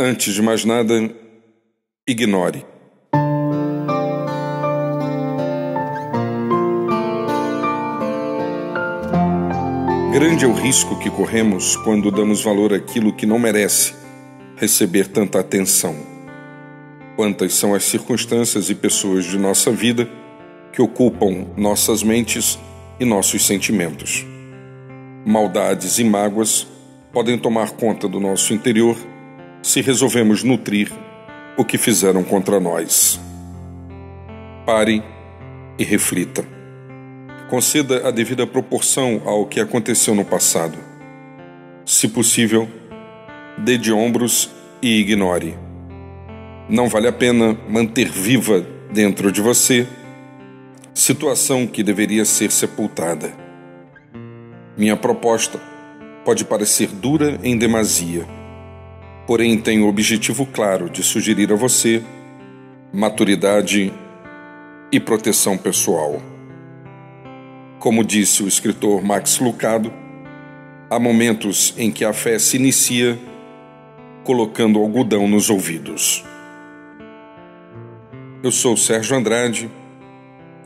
Antes de mais nada, ignore. Grande é o risco que corremos quando damos valor àquilo que não merece receber tanta atenção. Quantas são as circunstâncias e pessoas de nossa vida que ocupam nossas mentes e nossos sentimentos. Maldades e mágoas podem tomar conta do nosso interior se resolvemos nutrir o que fizeram contra nós. Pare e reflita. Conceda a devida proporção ao que aconteceu no passado. Se possível, dê de ombros e ignore. Não vale a pena manter viva dentro de você situação que deveria ser sepultada. Minha proposta pode parecer dura em demasia porém tem o objetivo claro de sugerir a você maturidade e proteção pessoal. Como disse o escritor Max Lucado, há momentos em que a fé se inicia colocando algodão nos ouvidos. Eu sou Sérgio Andrade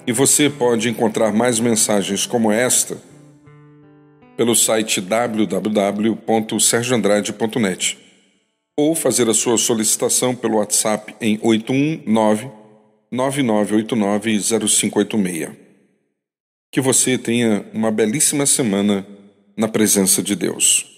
e você pode encontrar mais mensagens como esta pelo site www.sergioandrade.net ou fazer a sua solicitação pelo WhatsApp em 819 9989 0586. Que você tenha uma belíssima semana na presença de Deus.